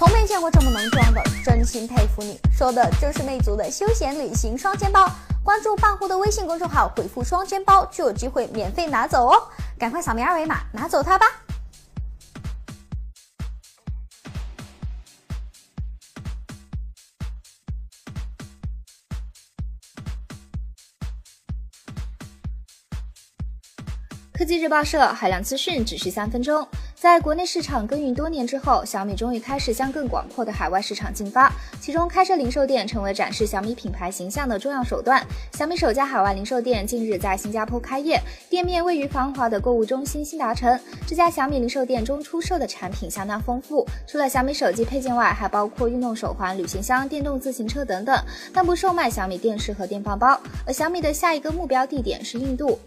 从没见过这么能装的，真心佩服你！说的就是魅族的休闲旅行双肩包。关注半壶的微信公众号，回复“双肩包”就有机会免费拿走哦！赶快扫描二维码拿走它吧！科技日报社海量资讯只需三分钟。在国内市场耕耘多年之后，小米终于开始向更广阔的海外市场进发。其中，开设零售店成为展示小米品牌形象的重要手段。小米首家海外零售店近日在新加坡开业，店面位于繁华的购物中心新达城。这家小米零售店中出售的产品相当丰富，除了小米手机配件外，还包括运动手环、旅行箱、电动自行车等等，但不售卖小米电视和电饭煲。而小米的下一个目标地点是印度。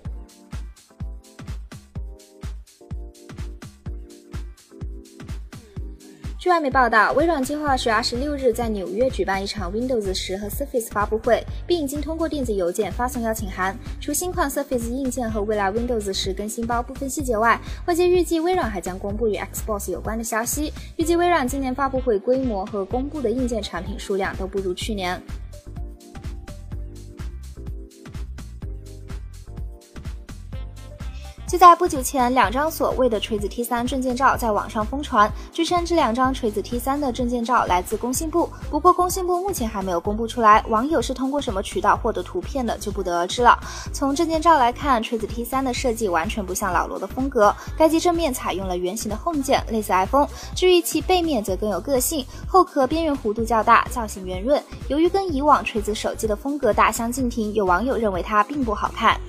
据外媒报道，微软计划十月二十六日在纽约举办一场 Windows 十和 Surface 发布会，并已经通过电子邮件发送邀请函。除新款 Surface 硬件和未来 Windows 十更新包部分细节外，外界预计微软还将公布与 Xbox 有关的消息。预计微软今年发布会规模和公布的硬件产品数量都不如去年。就在不久前，两张所谓的锤子 T3 证件照在网上疯传。据称，这两张锤子 T3 的证件照来自工信部，不过工信部目前还没有公布出来。网友是通过什么渠道获得图片的，就不得而知了。从证件照来看，锤子 T3 的设计完全不像老罗的风格。该机正面采用了圆形的 Home 键，类似 iPhone；至于其背面则更有个性，后壳边缘弧度较大，造型圆润。由于跟以往锤子手机的风格大相径庭，有网友认为它并不好看。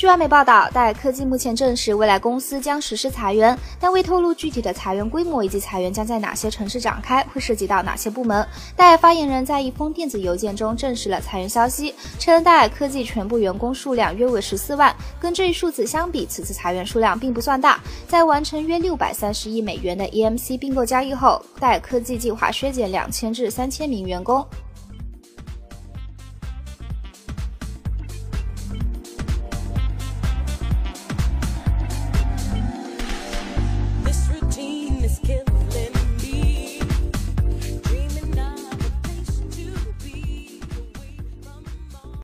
据外媒报道，戴尔科技目前证实，未来公司将实施裁员，但未透露具体的裁员规模以及裁员将在哪些城市展开，会涉及到哪些部门。戴尔发言人在一封电子邮件中证实了裁员消息，称戴尔科技全部员工数量约为十四万。跟这一数字相比，此次裁员数量并不算大。在完成约六百三十亿美元的 EMC 并购交易后，戴尔科技计划削减两千至三千名员工。